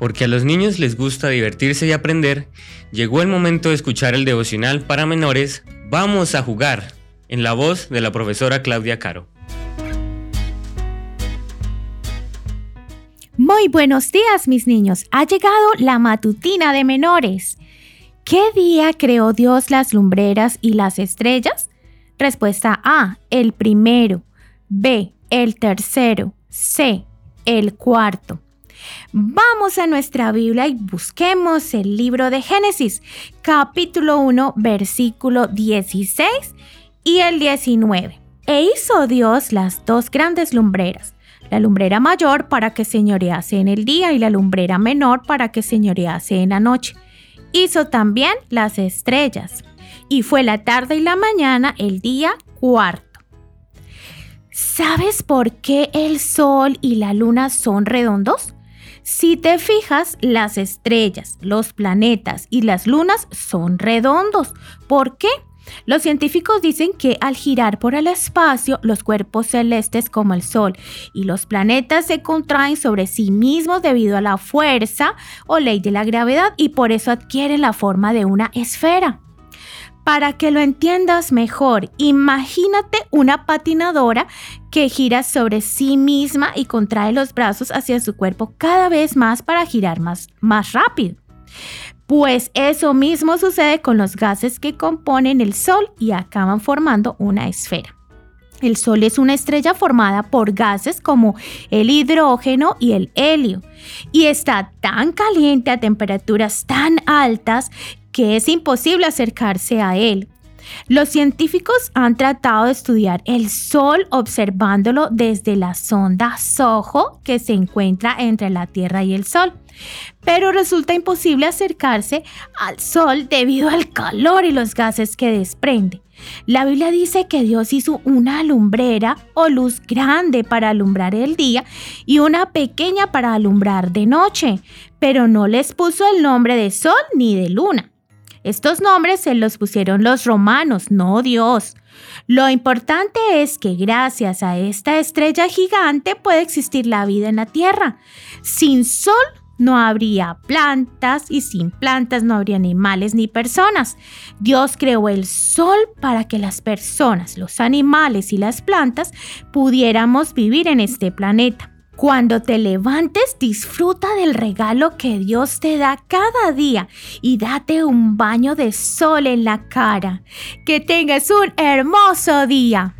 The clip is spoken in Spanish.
Porque a los niños les gusta divertirse y aprender, llegó el momento de escuchar el devocional para menores Vamos a jugar, en la voz de la profesora Claudia Caro. Muy buenos días mis niños, ha llegado la matutina de menores. ¿Qué día creó Dios las lumbreras y las estrellas? Respuesta A, el primero. B, el tercero. C, el cuarto. Vamos a nuestra Biblia y busquemos el libro de Génesis, capítulo 1, versículo 16 y el 19. E hizo Dios las dos grandes lumbreras, la lumbrera mayor para que señorease en el día y la lumbrera menor para que señorease en la noche Hizo también las estrellas. Y fue la tarde y la mañana el día cuarto. ¿Sabes por qué el sol y la luna son redondos? Si te fijas, las estrellas, los planetas y las lunas son redondos. ¿Por qué? Los científicos dicen que al girar por el espacio, los cuerpos celestes como el Sol y los planetas se contraen sobre sí mismos debido a la fuerza o ley de la gravedad y por eso adquieren la forma de una esfera. Para que lo entiendas mejor, imagínate una patinadora que gira sobre sí misma y contrae los brazos hacia su cuerpo cada vez más para girar más, más rápido. Pues eso mismo sucede con los gases que componen el Sol y acaban formando una esfera. El Sol es una estrella formada por gases como el hidrógeno y el helio y está tan caliente a temperaturas tan altas que es imposible acercarse a él. Los científicos han tratado de estudiar el Sol observándolo desde la sonda SOHO que se encuentra entre la Tierra y el Sol. Pero resulta imposible acercarse al Sol debido al calor y los gases que desprende. La Biblia dice que Dios hizo una lumbrera o luz grande para alumbrar el día y una pequeña para alumbrar de noche, pero no les puso el nombre de sol ni de luna. Estos nombres se los pusieron los romanos, no Dios. Lo importante es que gracias a esta estrella gigante puede existir la vida en la Tierra. Sin sol no habría plantas y sin plantas no habría animales ni personas. Dios creó el sol para que las personas, los animales y las plantas pudiéramos vivir en este planeta. Cuando te levantes, disfruta del regalo que Dios te da cada día y date un baño de sol en la cara. Que tengas un hermoso día.